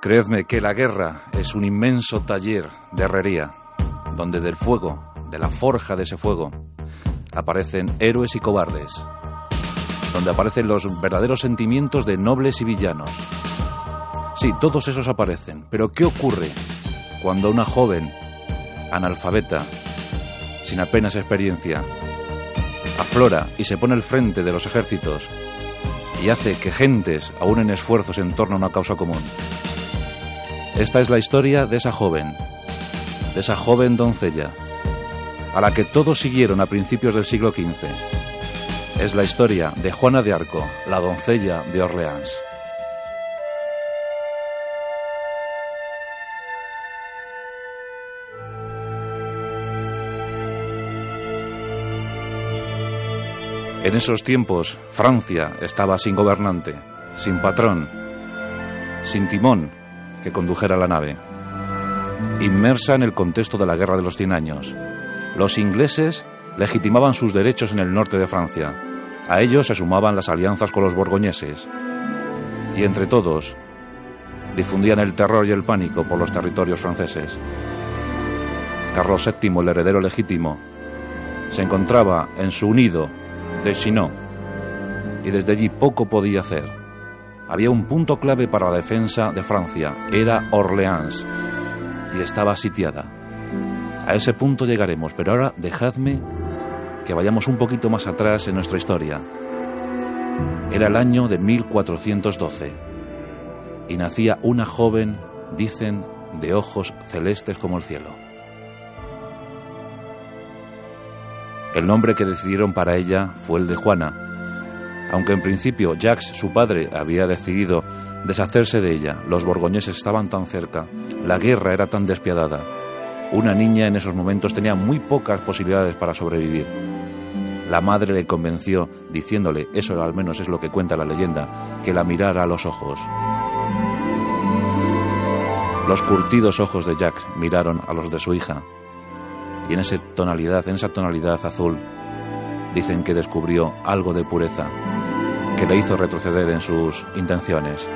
Creedme que la guerra es un inmenso taller de herrería, donde del fuego, de la forja de ese fuego, aparecen héroes y cobardes, donde aparecen los verdaderos sentimientos de nobles y villanos. Sí, todos esos aparecen, pero ¿qué ocurre cuando una joven, analfabeta, sin apenas experiencia, aflora y se pone al frente de los ejércitos y hace que gentes aúnen esfuerzos en torno a una causa común? Esta es la historia de esa joven, de esa joven doncella, a la que todos siguieron a principios del siglo XV. Es la historia de Juana de Arco, la doncella de Orleans. En esos tiempos, Francia estaba sin gobernante, sin patrón, sin timón que condujera la nave. Inmersa en el contexto de la Guerra de los Cien Años, los ingleses legitimaban sus derechos en el norte de Francia. A ellos se sumaban las alianzas con los borgoñeses. Y entre todos, difundían el terror y el pánico por los territorios franceses. Carlos VII, el heredero legítimo, se encontraba en su unido de Chinon y desde allí poco podía hacer. Había un punto clave para la defensa de Francia, era Orleans, y estaba sitiada. A ese punto llegaremos, pero ahora dejadme que vayamos un poquito más atrás en nuestra historia. Era el año de 1412 y nacía una joven, dicen, de ojos celestes como el cielo. El nombre que decidieron para ella fue el de Juana. Aunque en principio Jacques, su padre, había decidido deshacerse de ella, los borgoñeses estaban tan cerca, la guerra era tan despiadada. Una niña en esos momentos tenía muy pocas posibilidades para sobrevivir. La madre le convenció, diciéndole, eso al menos es lo que cuenta la leyenda, que la mirara a los ojos. Los curtidos ojos de Jacques miraron a los de su hija, y en esa tonalidad, en esa tonalidad azul, dicen que descubrió algo de pureza que le hizo retroceder en sus intenciones.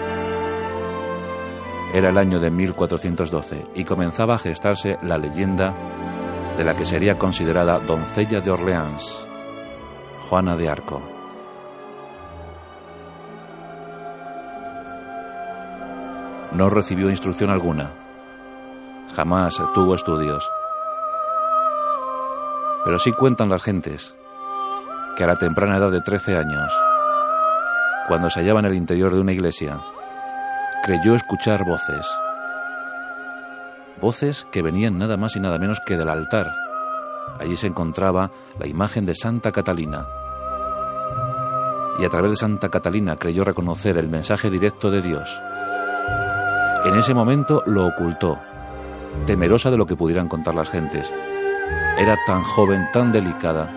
Era el año de 1412 y comenzaba a gestarse la leyenda de la que sería considerada doncella de Orleans, Juana de Arco. No recibió instrucción alguna, jamás tuvo estudios, pero sí cuentan las gentes que a la temprana edad de 13 años, cuando se hallaba en el interior de una iglesia, creyó escuchar voces. Voces que venían nada más y nada menos que del altar. Allí se encontraba la imagen de Santa Catalina. Y a través de Santa Catalina creyó reconocer el mensaje directo de Dios. En ese momento lo ocultó, temerosa de lo que pudieran contar las gentes, era tan joven, tan delicada.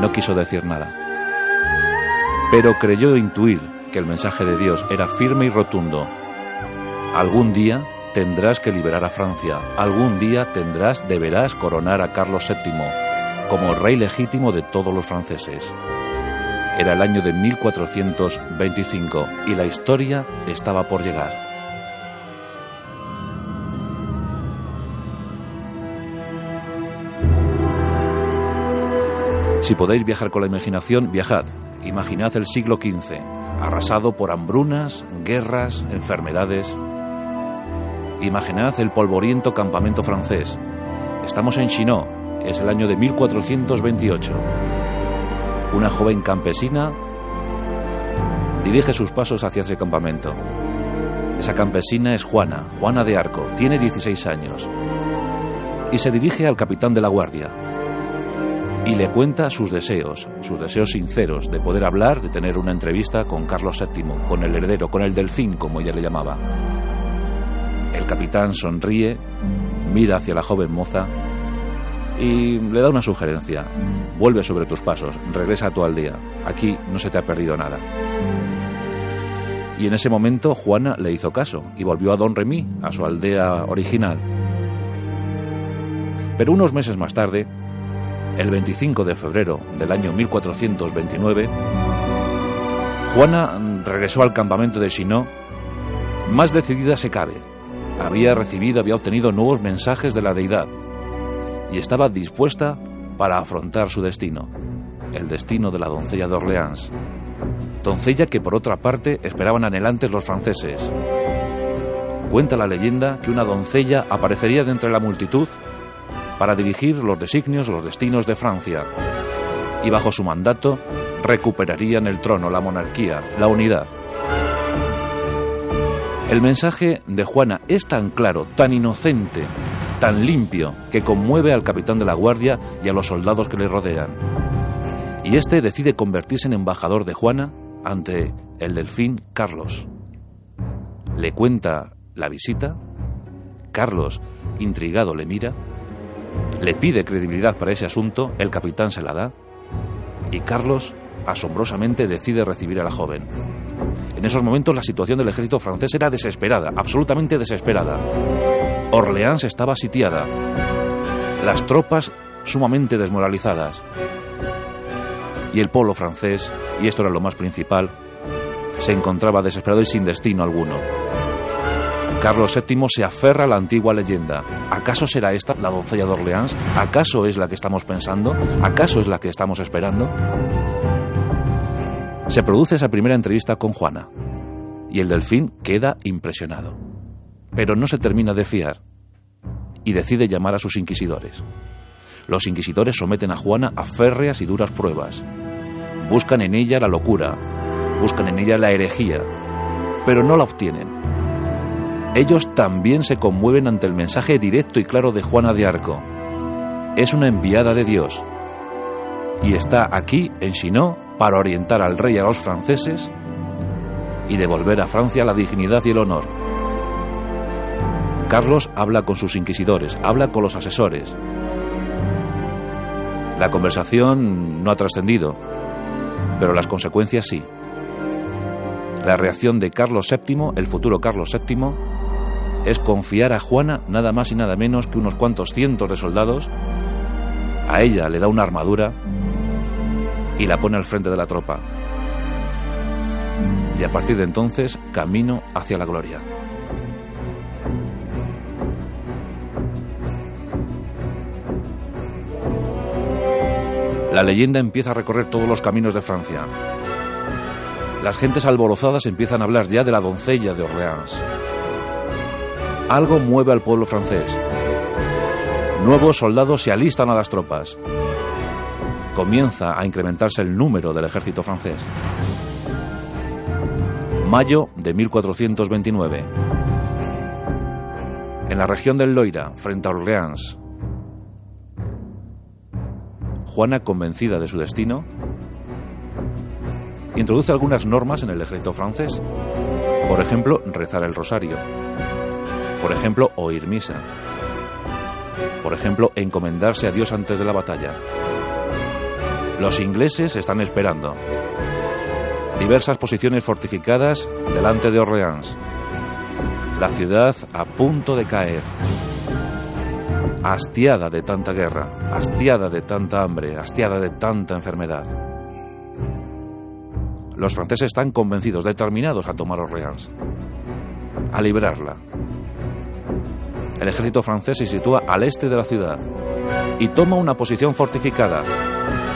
No quiso decir nada. Pero creyó intuir que el mensaje de Dios era firme y rotundo. Algún día tendrás que liberar a Francia. Algún día tendrás, deberás coronar a Carlos VII como rey legítimo de todos los franceses. Era el año de 1425 y la historia estaba por llegar. Si podéis viajar con la imaginación, viajad. Imaginad el siglo XV, arrasado por hambrunas, guerras, enfermedades. Imaginad el polvoriento campamento francés. Estamos en Chinon, es el año de 1428. Una joven campesina dirige sus pasos hacia ese campamento. Esa campesina es Juana, Juana de Arco, tiene 16 años. Y se dirige al capitán de la guardia, y le cuenta sus deseos, sus deseos sinceros de poder hablar, de tener una entrevista con Carlos VII, con el heredero, con el delfín, como ella le llamaba. El capitán sonríe, mira hacia la joven moza y le da una sugerencia. Vuelve sobre tus pasos, regresa a tu aldea. Aquí no se te ha perdido nada. Y en ese momento Juana le hizo caso y volvió a Don Remy, a su aldea original. Pero unos meses más tarde, el 25 de febrero del año 1429, Juana regresó al campamento de Chinon más decidida se cabe. Había recibido, había obtenido nuevos mensajes de la deidad y estaba dispuesta para afrontar su destino, el destino de la doncella de Orleans. Doncella que por otra parte esperaban anhelantes los franceses. Cuenta la leyenda que una doncella aparecería de entre la multitud para dirigir los designios, los destinos de Francia. Y bajo su mandato recuperarían el trono, la monarquía, la unidad. El mensaje de Juana es tan claro, tan inocente, tan limpio, que conmueve al capitán de la guardia y a los soldados que le rodean. Y este decide convertirse en embajador de Juana ante el delfín Carlos. Le cuenta la visita, Carlos, intrigado, le mira, le pide credibilidad para ese asunto, el capitán se la da, y Carlos asombrosamente decide recibir a la joven. En esos momentos la situación del ejército francés era desesperada, absolutamente desesperada. Orleans estaba sitiada, las tropas sumamente desmoralizadas. Y el pueblo francés, y esto era lo más principal, se encontraba desesperado y sin destino alguno. Carlos VII se aferra a la antigua leyenda. ¿Acaso será esta la doncella de Orleans? ¿Acaso es la que estamos pensando? ¿Acaso es la que estamos esperando? Se produce esa primera entrevista con Juana y el delfín queda impresionado. Pero no se termina de fiar y decide llamar a sus inquisidores. Los inquisidores someten a Juana a férreas y duras pruebas. Buscan en ella la locura, buscan en ella la herejía, pero no la obtienen ellos también se conmueven ante el mensaje directo y claro de Juana de Arco. Es una enviada de Dios y está aquí en Chinon para orientar al rey a los franceses y devolver a Francia la dignidad y el honor. Carlos habla con sus inquisidores, habla con los asesores. La conversación no ha trascendido, pero las consecuencias sí. La reacción de Carlos VII, el futuro Carlos VII, es confiar a Juana nada más y nada menos que unos cuantos cientos de soldados. A ella le da una armadura y la pone al frente de la tropa. Y a partir de entonces, camino hacia la gloria. La leyenda empieza a recorrer todos los caminos de Francia. Las gentes alborozadas empiezan a hablar ya de la doncella de Orleans. Algo mueve al pueblo francés. Nuevos soldados se alistan a las tropas. Comienza a incrementarse el número del ejército francés. Mayo de 1429. En la región del Loira, frente a Orleans, Juana, convencida de su destino, introduce algunas normas en el ejército francés. Por ejemplo, rezar el rosario. Por ejemplo, oír misa. Por ejemplo, encomendarse a Dios antes de la batalla. Los ingleses están esperando. Diversas posiciones fortificadas delante de Orleans. La ciudad a punto de caer. Hastiada de tanta guerra, hastiada de tanta hambre, hastiada de tanta enfermedad. Los franceses están convencidos, determinados a tomar Orleans, a liberarla, el ejército francés se sitúa al este de la ciudad y toma una posición fortificada.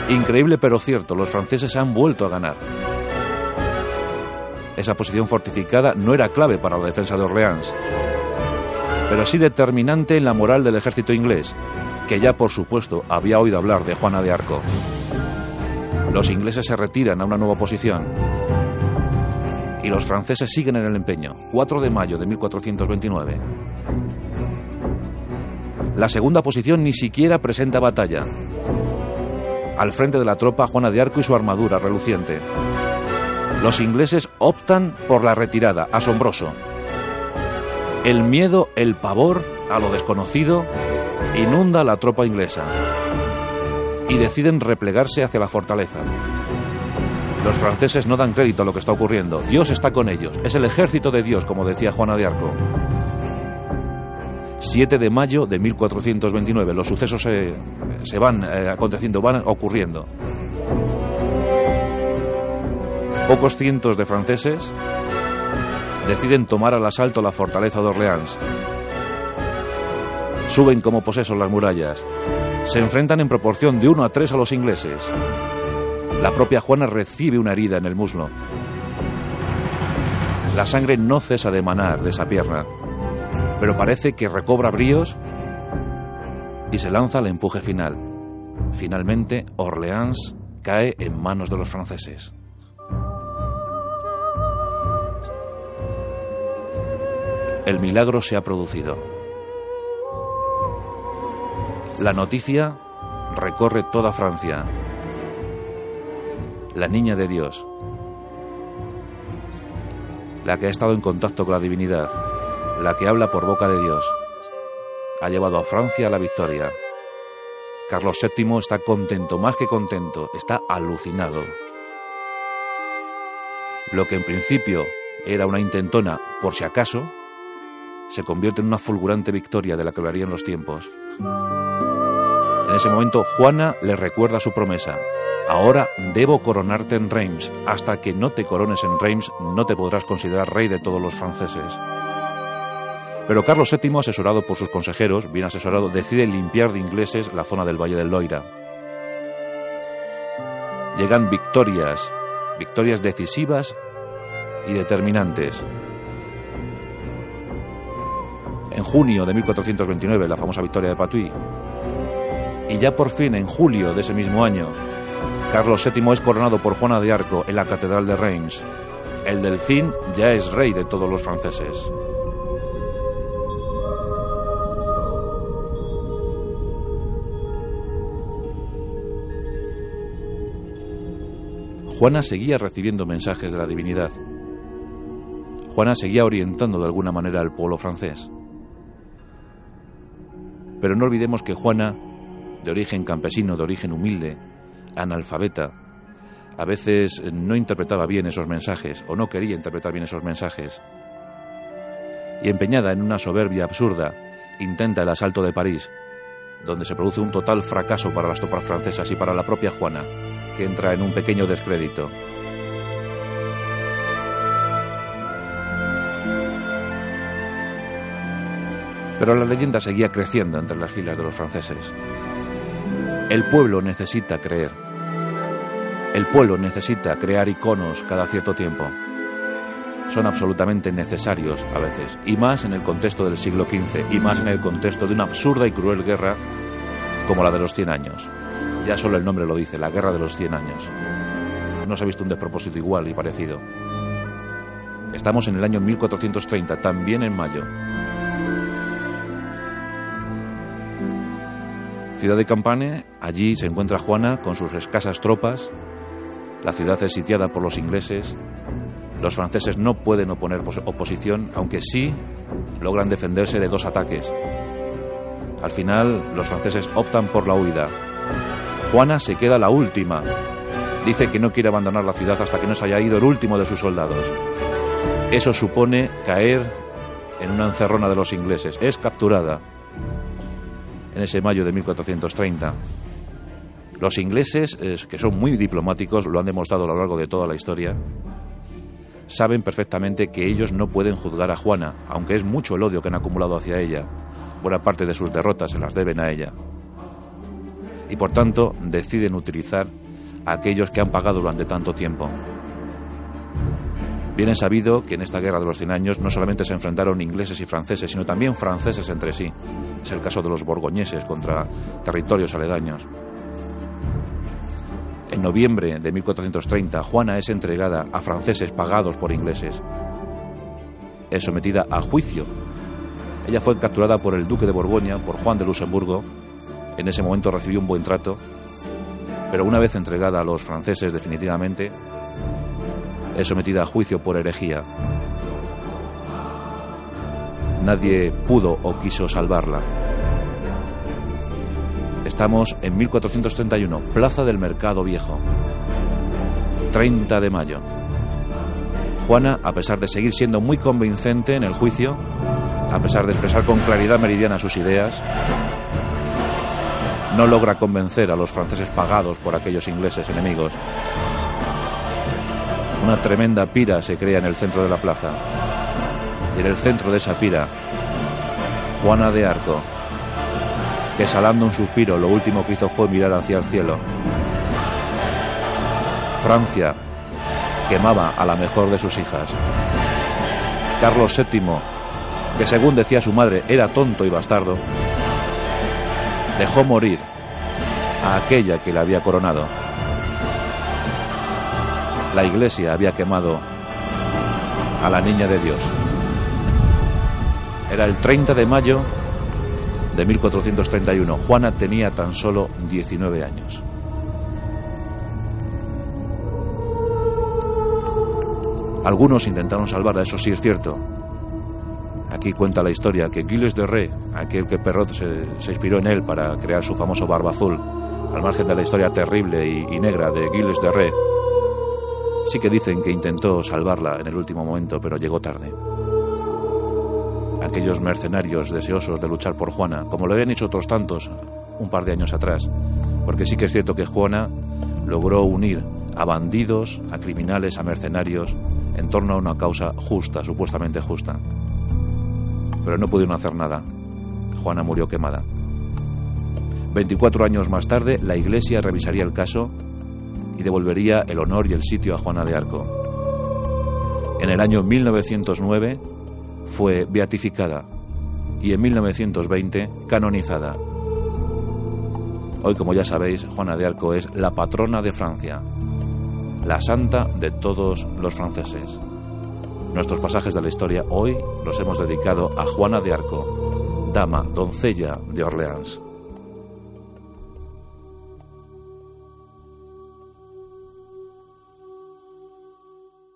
Increíble pero cierto, los franceses se han vuelto a ganar. Esa posición fortificada no era clave para la defensa de Orleans, pero sí determinante en la moral del ejército inglés, que ya por supuesto había oído hablar de Juana de Arco. Los ingleses se retiran a una nueva posición y los franceses siguen en el empeño. 4 de mayo de 1429. La segunda posición ni siquiera presenta batalla. Al frente de la tropa Juana de Arco y su armadura reluciente. Los ingleses optan por la retirada, asombroso. El miedo, el pavor a lo desconocido inunda a la tropa inglesa y deciden replegarse hacia la fortaleza. Los franceses no dan crédito a lo que está ocurriendo. Dios está con ellos. Es el ejército de Dios, como decía Juana de Arco. 7 de mayo de 1429. Los sucesos se, van eh, aconteciendo, van ocurriendo. Pocos cientos de franceses deciden tomar al asalto la fortaleza de Orleans. Suben como posesos las murallas. Se enfrentan en proporción de 1 a 3 a los ingleses. La propia Juana recibe una herida en el muslo. La sangre no cesa de manar de esa pierna, pero parece que recobra bríos y se lanza al empuje final. Finalmente, Orleans cae en manos de los franceses. El milagro se ha producido. La noticia recorre toda Francia. La niña de Dios, la que ha estado en contacto con la divinidad, la que habla por boca de Dios, ha llevado a Francia a la victoria. Carlos VII está contento, más que contento, está alucinado. Lo que en principio era una intentona, por si acaso, se convierte en una fulgurante victoria de la que hablarían los tiempos. En ese momento, Juana le recuerda su promesa. Ahora debo coronarte en Reims. Hasta que no te corones en Reims, no te podrás considerar rey de todos los franceses. Pero Carlos VII, asesorado por sus consejeros, bien asesorado, decide limpiar de ingleses la zona del Valle del Loira. Llegan victorias, victorias decisivas y determinantes. En junio de 1429, la famosa victoria de Patuí. Y ya por fin, en julio de ese mismo año, Carlos VII es coronado por Juana de Arco en la Catedral de Reims. El delfín ya es rey de todos los franceses. Juana seguía recibiendo mensajes de la divinidad. Juana seguía orientando de alguna manera al pueblo francés. Pero no olvidemos que Juana, de origen campesino, de origen humilde, analfabeta, a veces no interpretaba bien esos mensajes o no quería interpretar bien esos mensajes. Y empeñada en una soberbia absurda, intenta el asalto de París, donde se produce un total fracaso para las tropas francesas y para la propia Juana, que entra en un pequeño descrédito. Pero la leyenda seguía creciendo entre las filas de los franceses. El pueblo necesita creer. El pueblo necesita crear iconos cada cierto tiempo. Son absolutamente necesarios a veces, y más en el contexto del siglo XV, y más en el contexto de una absurda y cruel guerra como la de los 100 años. Ya solo el nombre lo dice, la guerra de los 100 años. No se ha visto un despropósito igual y parecido. Estamos en el año 1430, también en mayo. Ciudad de Campane, allí se encuentra Juana con sus escasas tropas. La ciudad es sitiada por los ingleses. Los franceses no pueden oponer oposición, aunque sí logran defenderse de dos ataques. Al final, los franceses optan por la huida. Juana se queda la última. Dice que no quiere abandonar la ciudad hasta que no se haya ido el último de sus soldados. Eso supone caer en una encerrona de los ingleses. Es capturada en ese mayo de 1430. Los ingleses, que son muy diplomáticos, lo han demostrado a lo largo de toda la historia, saben perfectamente que ellos no pueden juzgar a Juana, aunque es mucho el odio que han acumulado hacia ella. Buena parte de sus derrotas se las deben a ella y por tanto deciden utilizar a aquellos que han pagado durante tanto tiempo. Bien es sabido que en esta guerra de los 100 años no solamente se enfrentaron ingleses y franceses, sino también franceses entre sí. Es el caso de los borgoñeses contra territorios aledaños. En noviembre de 1430, Juana es entregada a franceses pagados por ingleses. Es sometida a juicio. Ella fue capturada por el duque de Borgoña, por Juan de Luxemburgo, en ese momento recibió un buen trato, pero una vez entregada a los franceses definitivamente, es sometida a juicio por herejía. Nadie pudo o quiso salvarla. Estamos en 1431, Plaza del Mercado Viejo. 30 de mayo. Juana, a pesar de seguir siendo muy convincente en el juicio, a pesar de expresar con claridad meridiana sus ideas, no logra convencer a los franceses pagados por aquellos ingleses enemigos. Una tremenda pira se crea en el centro de la plaza. Y en el centro de esa pira, Juana de Arco, que salando un suspiro, lo último que hizo fue mirar hacia el cielo. Francia quemaba a la mejor de sus hijas. Carlos VII, que según decía su madre era tonto y bastardo, dejó morir a aquella que le había coronado. La iglesia había quemado a la niña de Dios. Era el 30 de mayo de 1431. Juana tenía tan solo 19 años. Algunos intentaron salvarla, eso sí es cierto. Aquí cuenta la historia que Gilles de Rey, aquel que Perrot se, inspiró en él para crear su famoso barba azul, al margen de la historia terrible y, negra de Gilles de Rey, sí que dicen que intentó salvarla en el último momento, pero llegó tarde. Aquellos mercenarios deseosos de luchar por Juana, como lo habían hecho otros tantos un par de años atrás, porque sí que es cierto que Juana logró unir a bandidos, a criminales, a mercenarios, en torno a una causa justa, supuestamente justa. Pero no pudieron hacer nada. Juana murió quemada. 24 años más tarde, la Iglesia revisaría el caso y devolvería el honor y el sitio a Juana de Arco. En el año 1909 fue beatificada y en 1920 canonizada. Hoy, como ya sabéis, Juana de Arco es la patrona de Francia la santa de todos los franceses. Nuestros pasajes de la historia hoy los hemos dedicado a Juana de Arco, dama, doncella de Orleans.